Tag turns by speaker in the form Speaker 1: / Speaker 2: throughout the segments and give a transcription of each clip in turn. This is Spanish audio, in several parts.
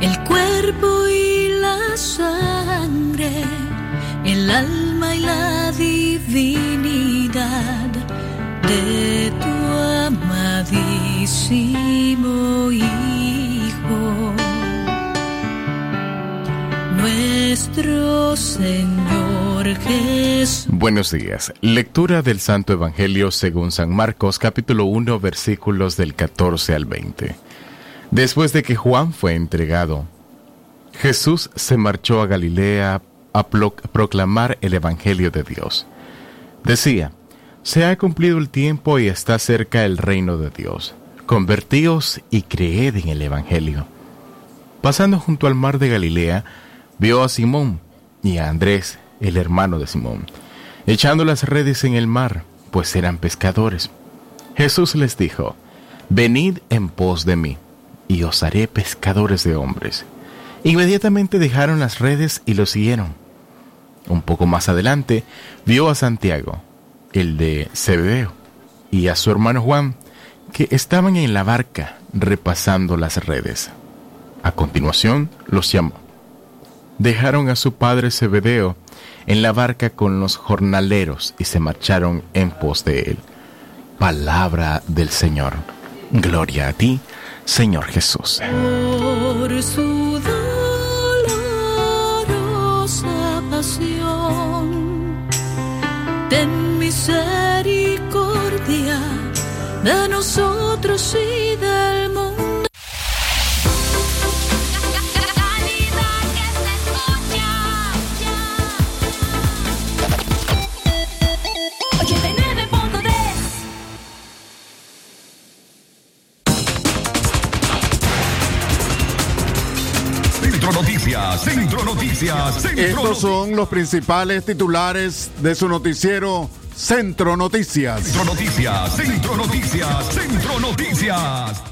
Speaker 1: el cuerpo y la sangre, el alma y la divinidad de tu amadísimo Hijo, nuestro Señor Jesús.
Speaker 2: Buenos días. Lectura del Santo Evangelio según San Marcos capítulo 1 versículos del 14 al 20. Después de que Juan fue entregado, Jesús se marchó a Galilea a proclamar el Evangelio de Dios. Decía, se ha cumplido el tiempo y está cerca el reino de Dios. Convertíos y creed en el Evangelio. Pasando junto al mar de Galilea, vio a Simón y a Andrés, el hermano de Simón, echando las redes en el mar, pues eran pescadores. Jesús les dijo, Venid en pos de mí y os haré pescadores de hombres. Inmediatamente dejaron las redes y lo siguieron. Un poco más adelante vio a Santiago, el de Zebedeo, y a su hermano Juan, que estaban en la barca repasando las redes. A continuación los llamó. Dejaron a su padre Zebedeo en la barca con los jornaleros y se marcharon en pos de él. Palabra del Señor. Gloria a ti, Señor Jesús.
Speaker 1: Por su dolorosa pasión, ten misericordia de nosotros y del
Speaker 3: Centro Noticias, Centro Noticias, Centro
Speaker 4: Estos son los principales titulares de su noticiero Centro Noticias.
Speaker 3: Centro Noticias, Centro Noticias, Centro Noticias.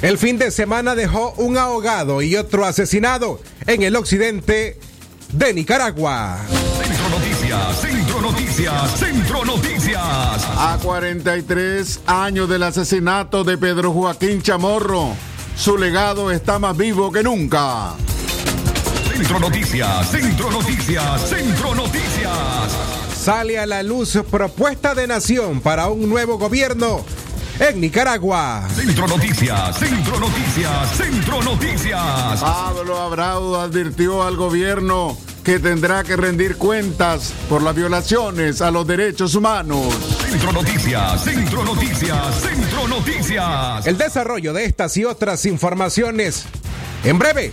Speaker 5: El fin de semana dejó un ahogado y otro asesinado en el occidente de Nicaragua.
Speaker 3: Centro Noticias, Centro Noticias, Centro Noticias.
Speaker 4: A 43 años del asesinato de Pedro Joaquín Chamorro, su legado está más vivo que nunca.
Speaker 3: Centro Noticias, Centro Noticias, Centro Noticias.
Speaker 5: Sale a la luz propuesta de nación para un nuevo gobierno en Nicaragua.
Speaker 3: Centro Noticias, Centro Noticias, Centro Noticias.
Speaker 4: Pablo Abrao advirtió al gobierno que tendrá que rendir cuentas por las violaciones a los derechos humanos.
Speaker 3: Centro Noticias, Centro Noticias, Centro Noticias.
Speaker 5: El desarrollo de estas y otras informaciones en breve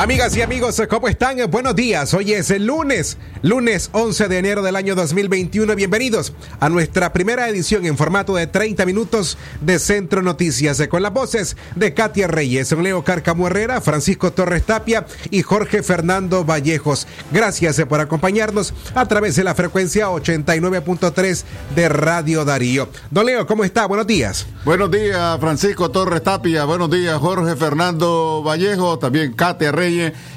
Speaker 5: Amigas y amigos, ¿cómo están? Buenos días. Hoy es el lunes, lunes 11 de enero del año 2021. Bienvenidos a nuestra primera edición en formato de 30 minutos de Centro Noticias con las voces de Katia Reyes, Leo Carcamo Herrera, Francisco Torres Tapia y Jorge Fernando Vallejos. Gracias por acompañarnos a través de la frecuencia 89.3 de Radio Darío. Don Leo, ¿cómo está? Buenos días.
Speaker 4: Buenos días, Francisco Torres Tapia. Buenos días, Jorge Fernando Vallejo. También Katia Reyes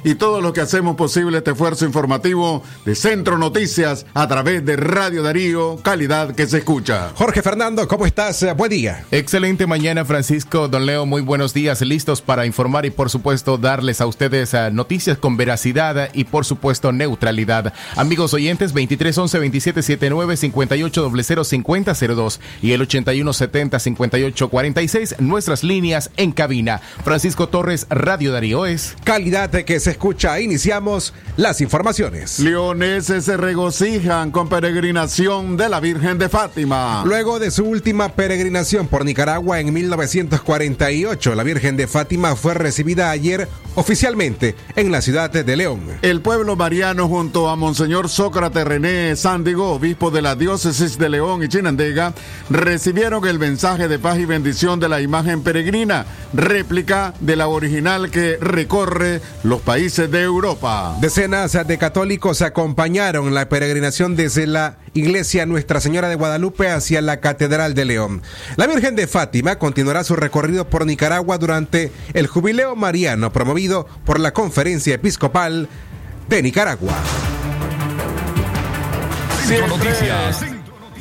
Speaker 4: y todos los que hacemos posible este esfuerzo informativo de Centro Noticias a través de Radio Darío, calidad que se escucha.
Speaker 5: Jorge Fernando, ¿cómo estás? Buen día.
Speaker 2: Excelente mañana, Francisco. Don Leo, muy buenos días. Listos para informar y, por supuesto, darles a ustedes uh, noticias con veracidad y, por supuesto, neutralidad. Amigos oyentes, 23 11 27 79 58 00 50 02 y el 81 70 58 46, nuestras líneas en cabina. Francisco Torres, Radio Darío es
Speaker 5: calidad que se escucha. Iniciamos las informaciones.
Speaker 4: Leoneses se regocijan con peregrinación de la Virgen de Fátima.
Speaker 5: Luego de su última peregrinación por Nicaragua en 1948, la Virgen de Fátima fue recibida ayer oficialmente en la ciudad de León.
Speaker 4: El pueblo mariano junto a Monseñor Sócrates René Sándigo, obispo de la diócesis de León y Chinandega, recibieron el mensaje de paz y bendición de la imagen peregrina, réplica de la original que recorre los países de Europa.
Speaker 5: Decenas de católicos acompañaron la peregrinación desde la iglesia Nuestra Señora de Guadalupe hacia la Catedral de León. La Virgen de Fátima continuará su recorrido por Nicaragua durante el jubileo mariano promovido por la Conferencia Episcopal de Nicaragua.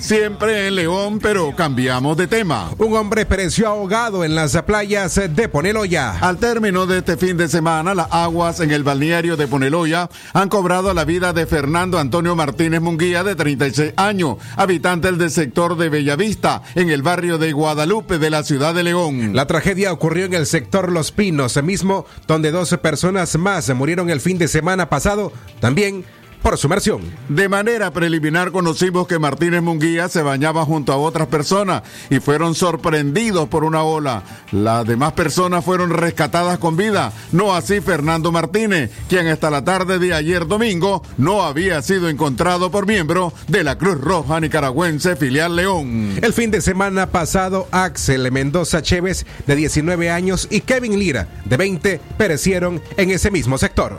Speaker 4: Siempre en León, pero cambiamos de tema.
Speaker 5: Un hombre pereció ahogado en las playas de Poneloya.
Speaker 4: Al término de este fin de semana, las aguas en el balneario de Poneloya han cobrado la vida de Fernando Antonio Martínez Munguía, de 36 años, habitante del sector de Bellavista, en el barrio de Guadalupe de la ciudad de León.
Speaker 5: La tragedia ocurrió en el sector Los Pinos, mismo donde 12 personas más murieron el fin de semana pasado, también por sumersión.
Speaker 4: De manera preliminar conocimos que Martínez Munguía se bañaba junto a otras personas y fueron sorprendidos por una ola. Las demás personas fueron rescatadas con vida, no así Fernando Martínez, quien hasta la tarde de ayer domingo no había sido encontrado por miembro de la Cruz Roja Nicaragüense filial León.
Speaker 5: El fin de semana pasado, Axel Mendoza Chévez, de 19 años, y Kevin Lira, de 20, perecieron en ese mismo sector.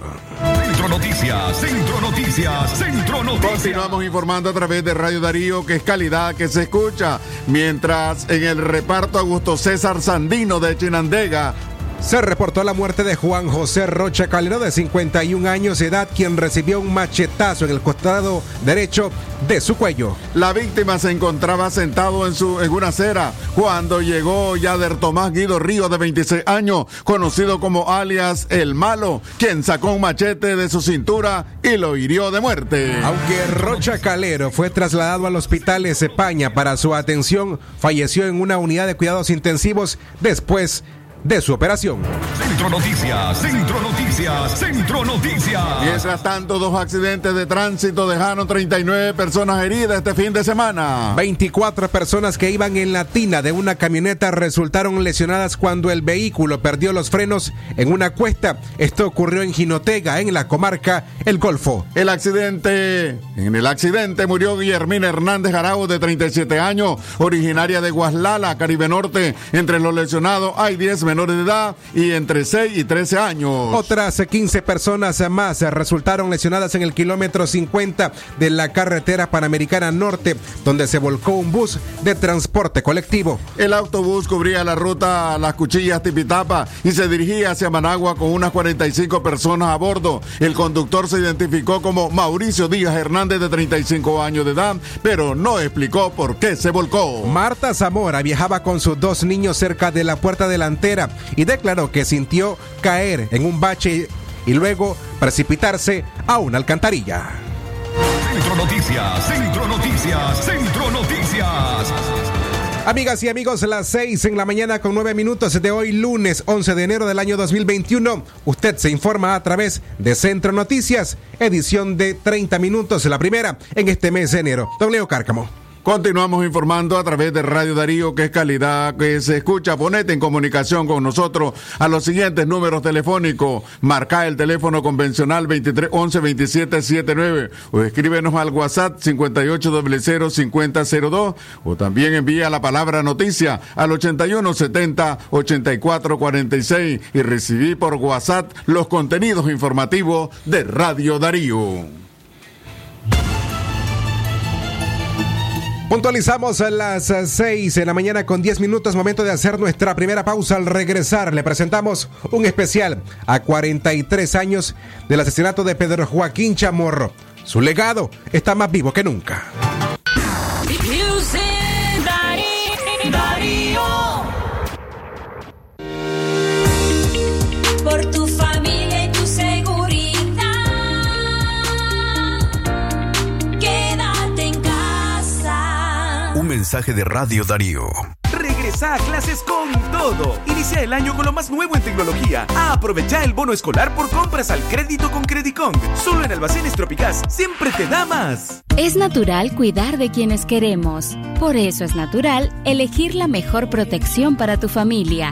Speaker 3: Centro Noticias, Centro Noticias, Centro Noticias.
Speaker 4: Continuamos informando a través de Radio Darío, que es calidad que se escucha. Mientras en el reparto Augusto César Sandino de Chinandega
Speaker 5: se reportó la muerte de Juan José Rocha Calero, de 51 años de edad, quien recibió un machetazo en el costado derecho de su cuello.
Speaker 4: La víctima se encontraba sentado en, su, en una acera cuando llegó Yader Tomás Guido Río, de 26 años, conocido como alias El Malo, quien sacó un machete de su cintura y lo hirió de muerte.
Speaker 5: Aunque Rocha Calero fue trasladado al hospital España para su atención, falleció en una unidad de cuidados intensivos después de su operación.
Speaker 3: Centro Noticias, Centro Noticias, Centro Noticias.
Speaker 4: Mientras tanto, dos accidentes de tránsito dejaron 39 personas heridas este fin de semana.
Speaker 5: 24 personas que iban en la tina de una camioneta resultaron lesionadas cuando el vehículo perdió los frenos en una cuesta. Esto ocurrió en Jinotega, en la comarca El Golfo.
Speaker 4: El accidente, en el accidente murió Guillermina Hernández Arau, de 37 años, originaria de Guaslala, Caribe Norte. Entre los lesionados hay 10 menores de edad y entre 6 y 13 años.
Speaker 5: Otras 15 personas más resultaron lesionadas en el kilómetro 50 de la carretera panamericana norte, donde se volcó un bus de transporte colectivo.
Speaker 4: El autobús cubría la ruta a Las Cuchillas Tipitapa y se dirigía hacia Managua con unas 45 personas a bordo. El conductor se identificó como Mauricio Díaz Hernández, de 35 años de edad, pero no explicó por qué se volcó.
Speaker 5: Marta Zamora viajaba con sus dos niños cerca de la puerta delantera y declaró que sintió caer en un bache y luego precipitarse a una alcantarilla.
Speaker 3: Centro Noticias, Centro Noticias, Centro Noticias.
Speaker 5: Amigas y amigos, las 6 en la mañana con 9 minutos de hoy, lunes 11 de enero del año 2021. Usted se informa a través de Centro Noticias, edición de 30 minutos, la primera en este mes de enero. W Cárcamo.
Speaker 4: Continuamos informando a través de Radio Darío, que es calidad que se escucha. Ponete en comunicación con nosotros a los siguientes números telefónicos. Marca el teléfono convencional 2311 2779 o escríbenos al WhatsApp 5800 5002 o también envía la palabra noticia al 8170 8446 y recibí por WhatsApp los contenidos informativos de Radio Darío.
Speaker 5: Puntualizamos a las 6 de la mañana con 10 minutos, momento de hacer nuestra primera pausa. Al regresar le presentamos un especial a 43 años del asesinato de Pedro Joaquín Chamorro. Su legado está más vivo que nunca.
Speaker 3: Mensaje de Radio Darío.
Speaker 6: regresa a clases con todo. Inicia el año con lo más nuevo en tecnología. Aprovecha el bono escolar por compras al crédito con Credicong. Solo en Almacenes Tropicás siempre te da más.
Speaker 7: Es natural cuidar de quienes queremos. Por eso es natural elegir la mejor protección para tu familia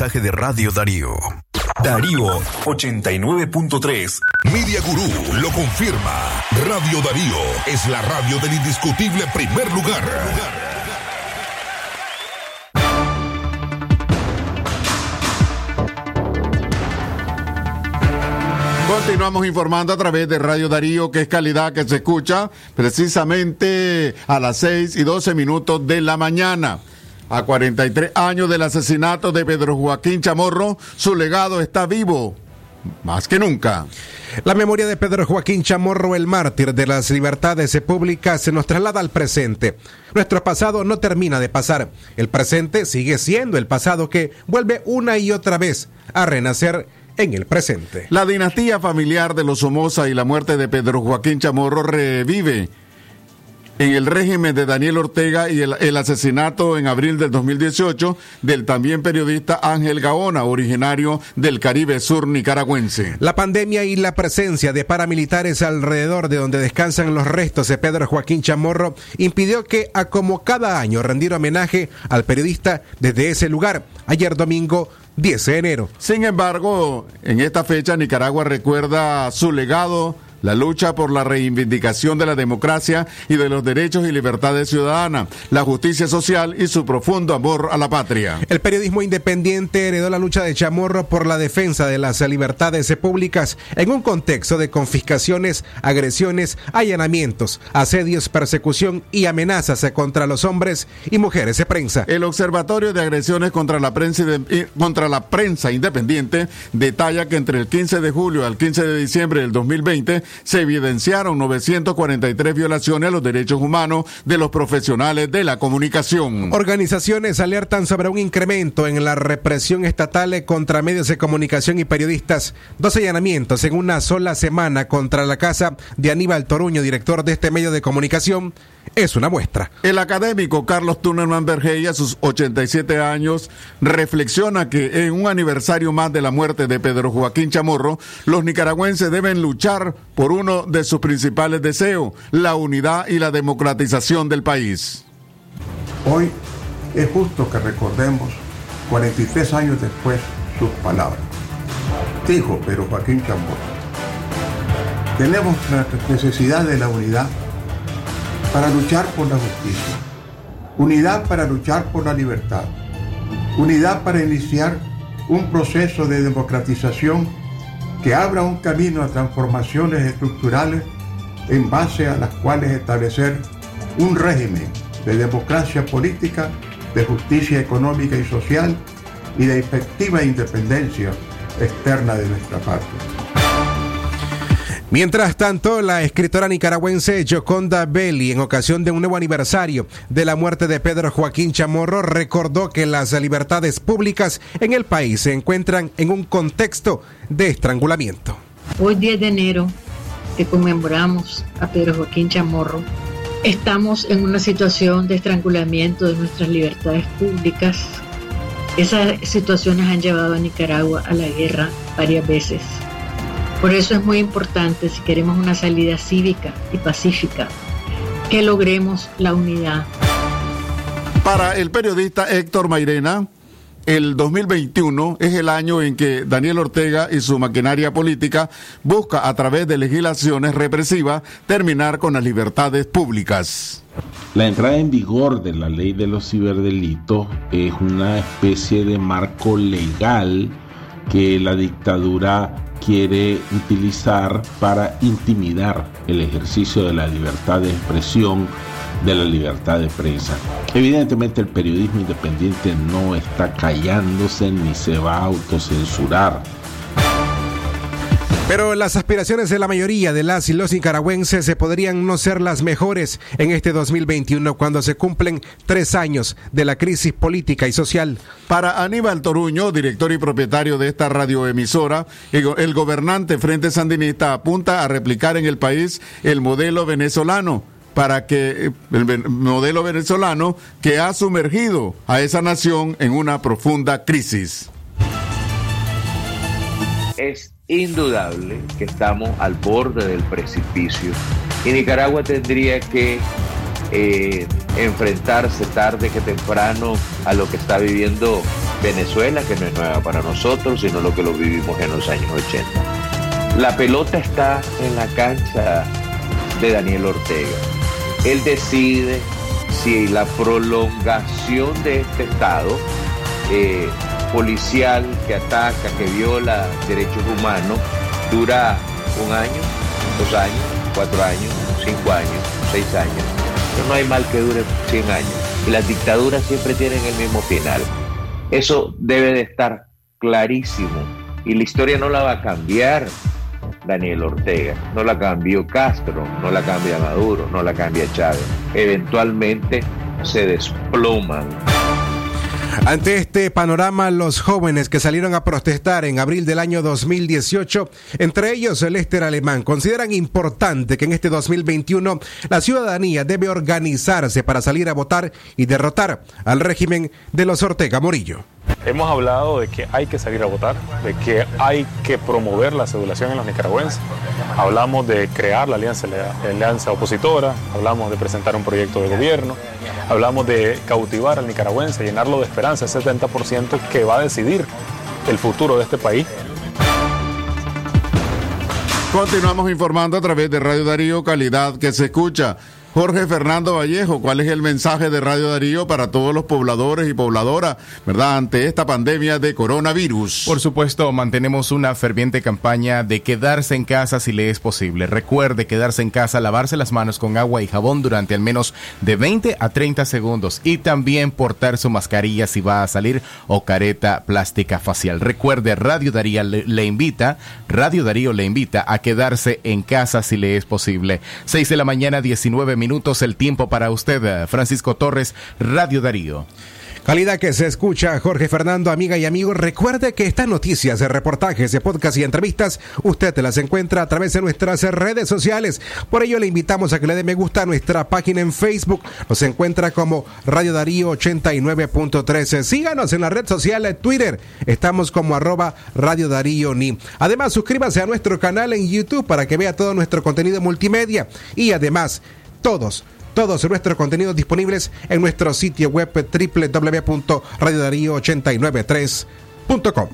Speaker 3: Mensaje de Radio Darío. Darío 89.3. Media Gurú lo confirma. Radio Darío es la radio del indiscutible primer lugar.
Speaker 4: Continuamos informando a través de Radio Darío, que es calidad que se escucha precisamente a las 6 y 12 minutos de la mañana. A 43 años del asesinato de Pedro Joaquín Chamorro, su legado está vivo, más que nunca.
Speaker 5: La memoria de Pedro Joaquín Chamorro, el mártir de las libertades públicas, se nos traslada al presente. Nuestro pasado no termina de pasar. El presente sigue siendo el pasado que vuelve una y otra vez a renacer en el presente.
Speaker 4: La dinastía familiar de los Somoza y la muerte de Pedro Joaquín Chamorro revive en el régimen de Daniel Ortega y el, el, asesinato en abril del 2018 del también periodista Ángel Gaona, originario del Caribe Sur nicaragüense.
Speaker 5: La pandemia y la presencia de paramilitares alrededor de donde descansan los restos de Pedro Joaquín Chamorro impidió que, a como cada año, rendiera homenaje al periodista desde ese lugar. Ayer domingo 10 de enero.
Speaker 4: Sin embargo, en esta fecha Nicaragua recuerda su legado, la lucha por la reivindicación de la democracia y de los derechos y libertades ciudadanas, la justicia social y su profundo amor a la patria.
Speaker 5: El periodismo independiente heredó la lucha de Chamorro por la defensa de las libertades públicas en un contexto de confiscaciones, agresiones, allanamientos, asedios, persecución y amenazas contra los hombres y mujeres de prensa.
Speaker 4: El Observatorio de Agresiones contra la Prensa, contra la prensa Independiente detalla que entre el 15 de julio al 15 de diciembre del 2020 se evidenciaron 943 violaciones a los derechos humanos de los profesionales de la comunicación.
Speaker 5: Organizaciones alertan sobre un incremento en la represión estatal contra medios de comunicación y periodistas. Dos allanamientos en una sola semana contra la casa de Aníbal Toruño, director de este medio de comunicación, es una muestra.
Speaker 4: El académico Carlos Tunerman Bergey, a sus 87 años, reflexiona que en un aniversario más de la muerte de Pedro Joaquín Chamorro, los nicaragüenses deben luchar por uno de sus principales deseos, la unidad y la democratización del país.
Speaker 8: Hoy es justo que recordemos, 43 años después, sus palabras. Dijo Pedro Joaquín Chamorro, tenemos la necesidad de la unidad para luchar por la justicia, unidad para luchar por la libertad, unidad para iniciar un proceso de democratización que abra un camino a transformaciones estructurales en base a las cuales establecer un régimen de democracia política, de justicia económica y social y de efectiva independencia externa de nuestra patria.
Speaker 5: Mientras tanto, la escritora nicaragüense Joconda Belli, en ocasión de un nuevo aniversario de la muerte de Pedro Joaquín Chamorro, recordó que las libertades públicas en el país se encuentran en un contexto de estrangulamiento.
Speaker 9: Hoy 10 de enero, que conmemoramos a Pedro Joaquín Chamorro, estamos en una situación de estrangulamiento de nuestras libertades públicas. Esas situaciones han llevado a Nicaragua a la guerra varias veces. Por eso es muy importante, si queremos una salida cívica y pacífica, que logremos la unidad.
Speaker 4: Para el periodista Héctor Mairena, el 2021 es el año en que Daniel Ortega y su maquinaria política busca a través de legislaciones represivas terminar con las libertades públicas.
Speaker 10: La entrada en vigor de la ley de los ciberdelitos es una especie de marco legal que la dictadura quiere utilizar para intimidar el ejercicio de la libertad de expresión, de la libertad de prensa. Evidentemente el periodismo independiente no está callándose ni se va a autocensurar.
Speaker 5: Pero las aspiraciones de la mayoría de las y los nicaragüenses se podrían no ser las mejores en este 2021 cuando se cumplen tres años de la crisis política y social.
Speaker 4: Para Aníbal Toruño, director y propietario de esta radioemisora, el gobernante Frente Sandinista apunta a replicar en el país el modelo venezolano para que el modelo venezolano que ha sumergido a esa nación en una profunda crisis.
Speaker 11: Es indudable que estamos al borde del precipicio y Nicaragua tendría que eh, enfrentarse tarde que temprano a lo que está viviendo Venezuela, que no es nueva para nosotros, sino lo que lo vivimos en los años 80. La pelota está en la cancha de Daniel Ortega. Él decide si la prolongación de este Estado eh, policial que ataca, que viola derechos humanos, dura un año, dos años, cuatro años, cinco años, seis años. Pero no hay mal que dure 100 años. Y las dictaduras siempre tienen el mismo final. Eso debe de estar clarísimo. Y la historia no la va a cambiar Daniel Ortega, no la cambió Castro, no la cambia Maduro, no la cambia Chávez. Eventualmente se desploman.
Speaker 5: Ante este panorama, los jóvenes que salieron a protestar en abril del año 2018, entre ellos el Lester Alemán, consideran importante que en este 2021 la ciudadanía debe organizarse para salir a votar y derrotar al régimen de los Ortega Morillo.
Speaker 12: Hemos hablado de que hay que salir a votar, de que hay que promover la sedulación en los nicaragüenses. Hablamos de crear la alianza, alianza opositora, hablamos de presentar un proyecto de gobierno, hablamos de cautivar al nicaragüense, llenarlo de esperanza, ese 70% que va a decidir el futuro de este país.
Speaker 4: Continuamos informando a través de Radio Darío, calidad que se escucha. Jorge Fernando Vallejo, ¿cuál es el mensaje de Radio Darío para todos los pobladores y pobladoras, verdad, ante esta pandemia de coronavirus?
Speaker 2: Por supuesto, mantenemos una ferviente campaña de quedarse en casa si le es posible. Recuerde quedarse en casa, lavarse las manos con agua y jabón durante al menos de 20 a 30 segundos y también portar su mascarilla si va a salir o careta plástica facial. Recuerde, Radio Darío le, invita, Radio Darío le invita a quedarse en casa si le es posible. 6 de la mañana, 19 minutos el tiempo para usted, Francisco Torres, Radio Darío.
Speaker 5: Calidad que se escucha, Jorge Fernando, amiga y amigo. Recuerde que estas noticias, reportajes, de podcast y entrevistas, usted las encuentra a través de nuestras redes sociales. Por ello le invitamos a que le dé me gusta a nuestra página en Facebook. Nos encuentra como Radio Darío 89.13. Síganos en la red social Twitter. Estamos como arroba Radio Darío Ni. Además, suscríbase a nuestro canal en YouTube para que vea todo nuestro contenido multimedia. Y además, todos todos nuestros contenidos disponibles en nuestro sitio web www.radiodarío893.com.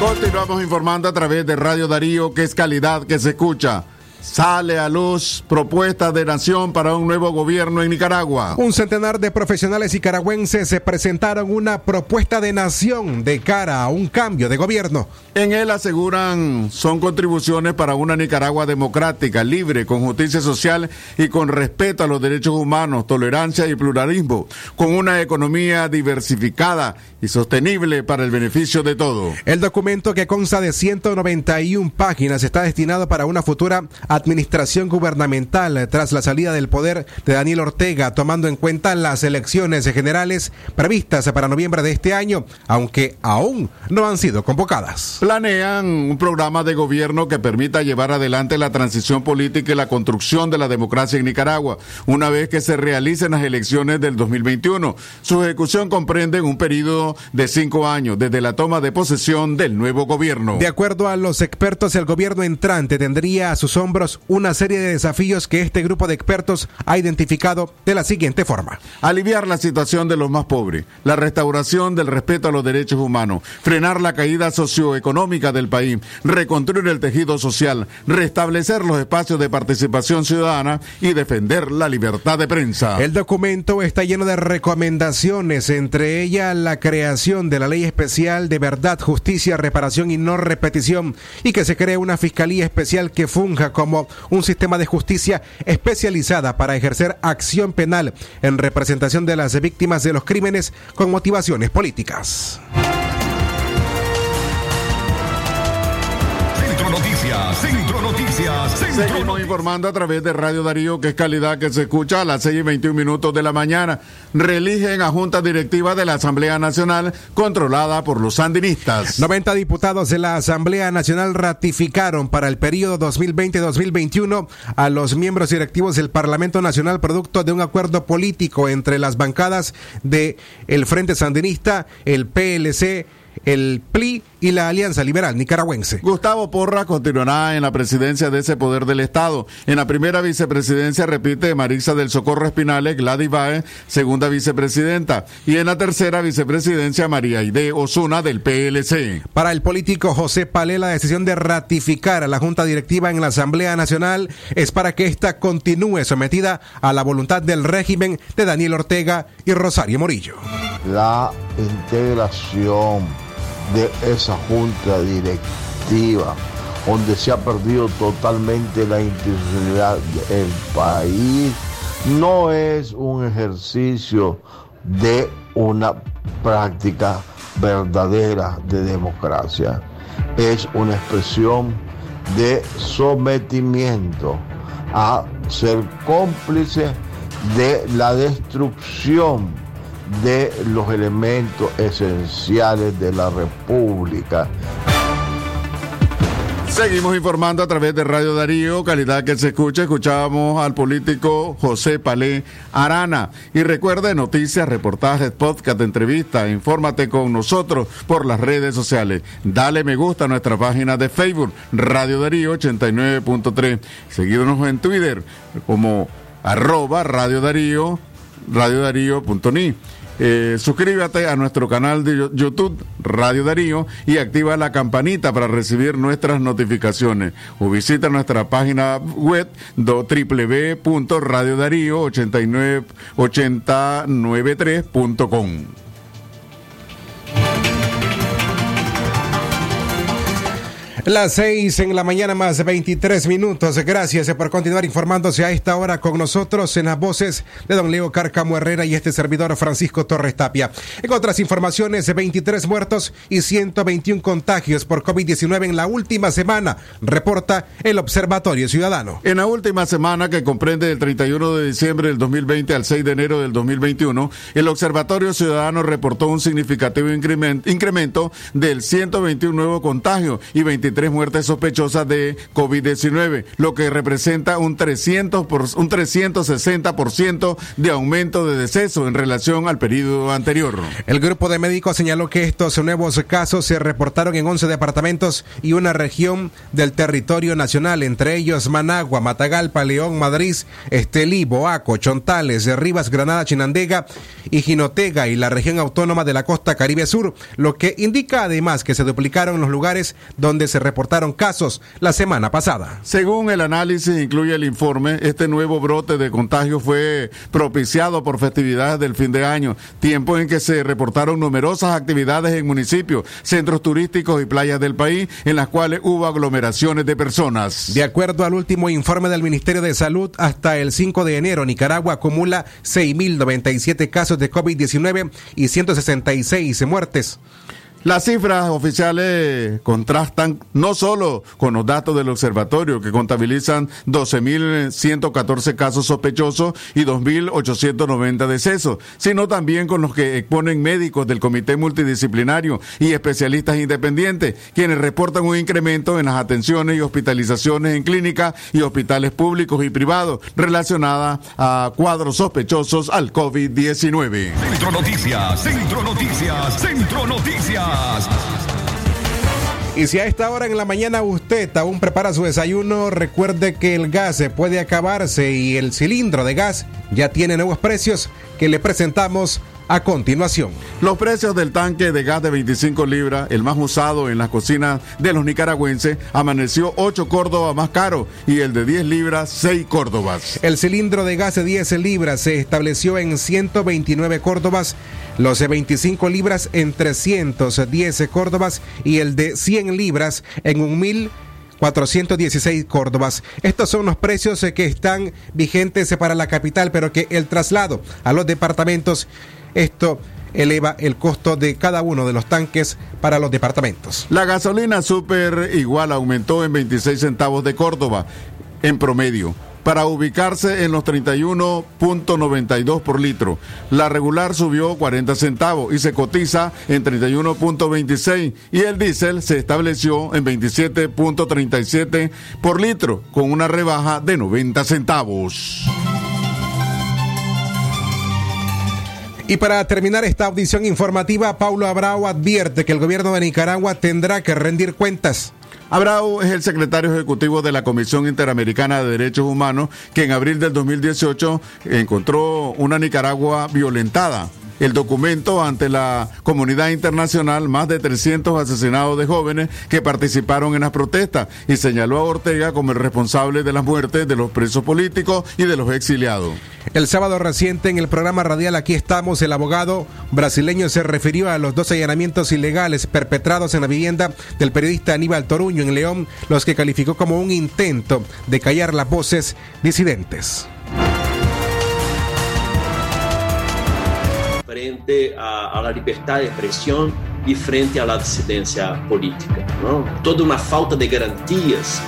Speaker 4: Continuamos informando a través de Radio Darío, que es calidad que se escucha. Sale a luz propuesta de nación para un nuevo gobierno en Nicaragua.
Speaker 5: Un centenar de profesionales nicaragüenses se presentaron una propuesta de nación de cara a un cambio de gobierno.
Speaker 4: En él aseguran son contribuciones para una Nicaragua democrática, libre, con justicia social y con respeto a los derechos humanos, tolerancia y pluralismo, con una economía diversificada y sostenible para el beneficio de todos.
Speaker 5: El documento que consta de 191 páginas está destinado para una futura administración gubernamental tras la salida del poder de Daniel Ortega, tomando en cuenta las elecciones generales previstas para noviembre de este año, aunque aún no han sido convocadas.
Speaker 4: Planean un programa de gobierno que permita llevar adelante la transición política y la construcción de la democracia en Nicaragua, una vez que se realicen las elecciones del 2021. Su ejecución comprende un periodo de cinco años desde la toma de posesión del nuevo gobierno.
Speaker 5: De acuerdo a los expertos, el gobierno entrante tendría a sus hombros una serie de desafíos que este grupo de expertos ha identificado de la siguiente forma.
Speaker 4: Aliviar la situación de los más pobres, la restauración del respeto a los derechos humanos, frenar la caída socioeconómica del país, reconstruir el tejido social, restablecer los espacios de participación ciudadana y defender la libertad de prensa.
Speaker 5: El documento está lleno de recomendaciones, entre ellas la creación de la ley especial de verdad, justicia, reparación y no repetición y que se cree una fiscalía especial que funja como un sistema de justicia especializada para ejercer acción penal en representación de las víctimas de los crímenes con motivaciones políticas.
Speaker 3: Noticias, Centro Noticias, Centro
Speaker 4: Seguimos informando a través de Radio Darío, que es calidad que se escucha a las 6 y 21 minutos de la mañana. Reeligen a Junta Directiva de la Asamblea Nacional controlada por los sandinistas.
Speaker 5: 90 diputados de la Asamblea Nacional ratificaron para el periodo 2020-2021 a los miembros directivos del Parlamento Nacional producto de un acuerdo político entre las bancadas de el Frente Sandinista, el PLC, el PLI y la Alianza Liberal Nicaragüense.
Speaker 4: Gustavo Porra continuará en la presidencia de ese poder del Estado. En la primera vicepresidencia repite Marisa del Socorro Espinales, Gladys Bae, segunda vicepresidenta. Y en la tercera vicepresidencia María Aide Osuna del PLC.
Speaker 5: Para el político José Palé, la decisión de ratificar a la Junta Directiva en la Asamblea Nacional es para que ésta continúe sometida a la voluntad del régimen de Daniel Ortega y Rosario Morillo.
Speaker 13: La integración de esa junta directiva, donde se ha perdido totalmente la institucionalidad del país, no es un ejercicio de una práctica verdadera de democracia, es una expresión de sometimiento a ser cómplice de la destrucción de los elementos esenciales de la República.
Speaker 4: Seguimos informando a través de Radio Darío, calidad que se escucha. Escuchábamos al político José Palé Arana. Y recuerde noticias, reportajes, podcast, entrevistas. Infórmate con nosotros por las redes sociales. Dale me gusta a nuestra página de Facebook, Radio Darío 89.3. Seguídonos en Twitter como arroba Radio Darío, radiodarío.ni. Eh, suscríbete a nuestro canal de YouTube Radio Darío y activa la campanita para recibir nuestras notificaciones o visita nuestra página web www.radiodarío89893.com.
Speaker 5: Las seis en la mañana más 23 minutos. Gracias por continuar informándose a esta hora con nosotros en las voces de don Leo Cárcamo Herrera y este servidor Francisco Torres Tapia. En otras informaciones, 23 muertos y 121 contagios por COVID-19 en la última semana, reporta el Observatorio Ciudadano.
Speaker 4: En la última semana que comprende del 31 de diciembre del 2020 al 6 de enero del 2021, el Observatorio Ciudadano reportó un significativo incremento, del 121 nuevos contagios y 23 muertes sospechosas de COVID-19, lo que representa un 300 por, un 360% de aumento de deceso en relación al periodo anterior.
Speaker 5: El grupo de médicos señaló que estos nuevos casos se reportaron en 11 departamentos y una región del territorio nacional, entre ellos Managua, Matagalpa, León, Madrid, Estelí, Boaco, Chontales, Rivas, Granada, Chinandega y Jinotega y la región autónoma de la costa Caribe Sur, lo que indica además que se duplicaron los lugares donde se reportaron casos la semana pasada.
Speaker 4: Según el análisis incluye el informe, este nuevo brote de contagio fue propiciado por festividades del fin de año, tiempo en que se reportaron numerosas actividades en municipios, centros turísticos y playas del país, en las cuales hubo aglomeraciones de personas.
Speaker 5: De acuerdo al último informe del Ministerio de Salud, hasta el 5 de enero, Nicaragua acumula 6.097 casos de COVID-19 y 166 muertes.
Speaker 4: Las cifras oficiales contrastan no solo con los datos del observatorio, que contabilizan 12.114 casos sospechosos y 2.890 decesos, sino también con los que exponen médicos del Comité Multidisciplinario y especialistas independientes, quienes reportan un incremento en las atenciones y hospitalizaciones en clínicas y hospitales públicos y privados relacionadas a cuadros sospechosos al COVID-19.
Speaker 3: Centro Noticias, Centro Noticias, Centro Noticias.
Speaker 5: Y si a esta hora en la mañana usted aún prepara su desayuno, recuerde que el gas puede acabarse y el cilindro de gas ya tiene nuevos precios que le presentamos a continuación.
Speaker 4: Los precios del tanque de gas de 25 libras, el más usado en las cocinas de los nicaragüenses, amaneció 8 córdobas más caro y el de 10 libras 6 córdobas.
Speaker 5: El cilindro de gas de 10 libras se estableció en 129 córdobas, los de 25 libras en 310 córdobas y el de 100 libras en 1000 416 córdobas. Estos son los precios que están vigentes para la capital, pero que el traslado a los departamentos esto eleva el costo de cada uno de los tanques para los departamentos.
Speaker 4: La gasolina super igual aumentó en 26 centavos de Córdoba en promedio para ubicarse en los 31.92 por litro. La regular subió 40 centavos y se cotiza en 31.26 y el diésel se estableció en 27.37 por litro con una rebaja de 90 centavos.
Speaker 5: Y para terminar esta audición informativa, Paulo Abrao advierte que el gobierno de Nicaragua tendrá que rendir cuentas.
Speaker 4: Abrao es el secretario ejecutivo de la Comisión Interamericana de Derechos Humanos que en abril del 2018 encontró una Nicaragua violentada el documento ante la comunidad internacional más de 300 asesinados de jóvenes que participaron en las protestas y señaló a Ortega como el responsable de las muertes de los presos políticos y de los exiliados.
Speaker 5: El sábado reciente en el programa radial Aquí estamos, el abogado brasileño se refirió a los dos allanamientos ilegales perpetrados en la vivienda del periodista Aníbal Toruño en León, los que calificó como un intento de callar las voces disidentes.
Speaker 14: Frente a, a la libertad de expresión y frente a la disidencia política. ¿no? Toda una falta de garantías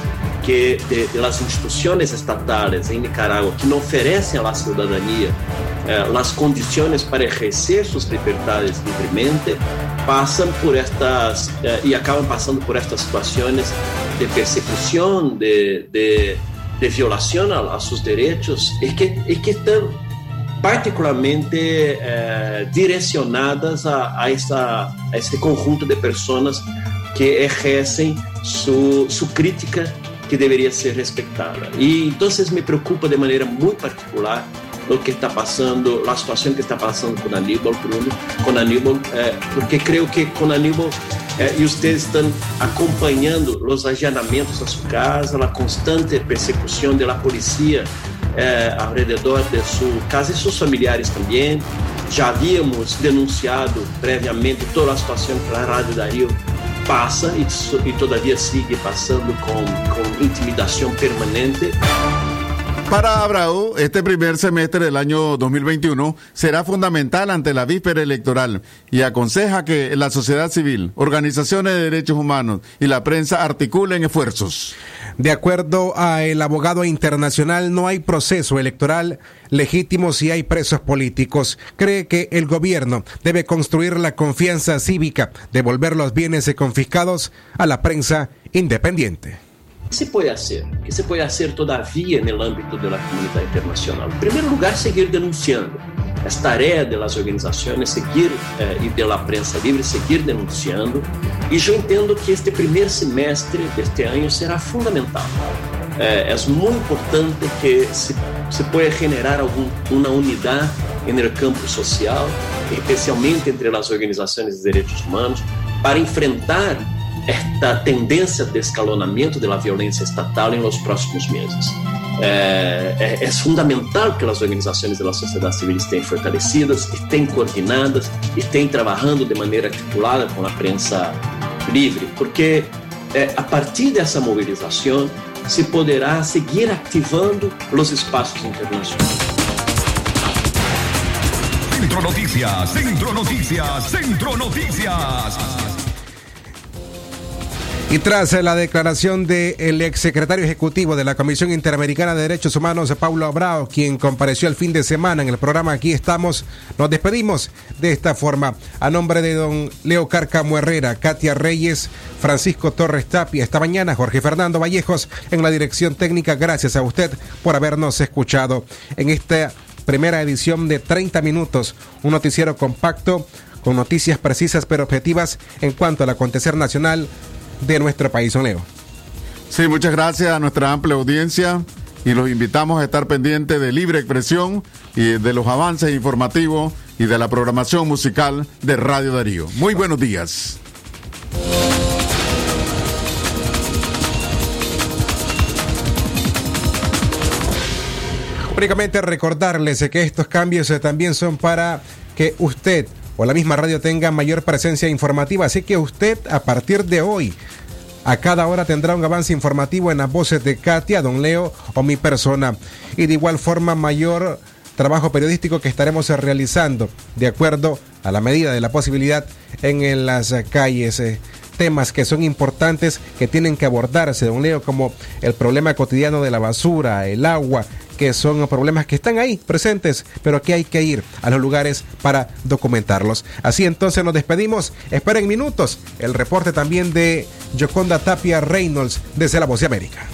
Speaker 14: que de, de, las instituciones estatales en Nicaragua que no ofrecen a la ciudadanía eh, las condiciones para ejercer sus libertades libremente pasan por estas eh, y acaban pasando por estas situaciones de persecución, de, de, de violación a, a, sus derechos, es que, es que están particularmente eh, direccionadas a, a, essa, a esse conjunto de pessoas que exercem su, su crítica que deveria ser respeitada. E então me preocupa de maneira muito particular o que está passando, a situação que está passando com Aníbal, Bruno, com Aníbal, eh, porque creio que com Aníbal eh, e vocês estão acompanhando os allanamentos a sua casa, a constante persecução da polícia eh, alrededor de sua casa e seus familiares também. Já havíamos denunciado previamente toda a situação que a Rádio Dario passa e, e todavia sigue passando com, com intimidação permanente.
Speaker 4: Para Abrao, este primer semestre del año 2021 será fundamental ante la víspera electoral y aconseja que la sociedad civil, organizaciones de derechos humanos y la prensa articulen esfuerzos.
Speaker 5: De acuerdo a el abogado internacional, no hay proceso electoral legítimo si hay presos políticos. Cree que el gobierno debe construir la confianza cívica, devolver los bienes confiscados a la prensa independiente.
Speaker 14: Se pode fazer? O que se pode fazer, todavia, no âmbito da comunidade internacional? Em primeiro lugar, seguir denunciando. As tarefas das organizações seguir eh, e da prensa livre seguir denunciando. E eu entendo que este primeiro semestre deste ano será fundamental. Eh, é muito importante que se, se pueda generar uma unidade no campo social, especialmente entre as organizações de direitos humanos, para enfrentar esta tendência de escalonamento da violência estatal em los próximos meses. É, é, é, fundamental que as organizações da sociedade civil estejam fortalecidas, estejam coordenadas, estejam trabalhando de maneira articulada com a prensa livre, porque é, a partir dessa mobilização se poderá seguir ativando os espaços internacionais.
Speaker 3: Centro Noticias, Centro Noticias, Centro Noticias.
Speaker 5: Y tras la declaración del exsecretario ejecutivo de la Comisión Interamericana de Derechos Humanos, Paulo Abrao, quien compareció el fin de semana en el programa Aquí estamos, nos despedimos de esta forma. A nombre de don Leo Carcamo Herrera, Katia Reyes, Francisco Torres Tapia, esta mañana Jorge Fernando Vallejos en la dirección técnica. Gracias a usted por habernos escuchado en esta primera edición de 30 minutos, un noticiero compacto con noticias precisas pero objetivas en cuanto al acontecer nacional de nuestro país, Leo.
Speaker 4: Sí, muchas gracias a nuestra amplia audiencia y los invitamos a estar pendientes de Libre Expresión y de los avances informativos y de la programación musical de Radio Darío. Muy buenos días.
Speaker 5: Únicamente recordarles que estos cambios también son para que usted o la misma radio tenga mayor presencia informativa. Así que usted a partir de hoy, a cada hora tendrá un avance informativo en las voces de Katia, Don Leo o mi persona. Y de igual forma mayor trabajo periodístico que estaremos realizando de acuerdo a la medida de la posibilidad en las calles. Eh, temas que son importantes que tienen que abordarse, don Leo, como el problema cotidiano de la basura, el agua, son problemas que están ahí presentes, pero que hay que ir a los lugares para documentarlos. Así entonces nos despedimos. Esperen minutos el reporte también de Joconda Tapia Reynolds desde La Voz de América.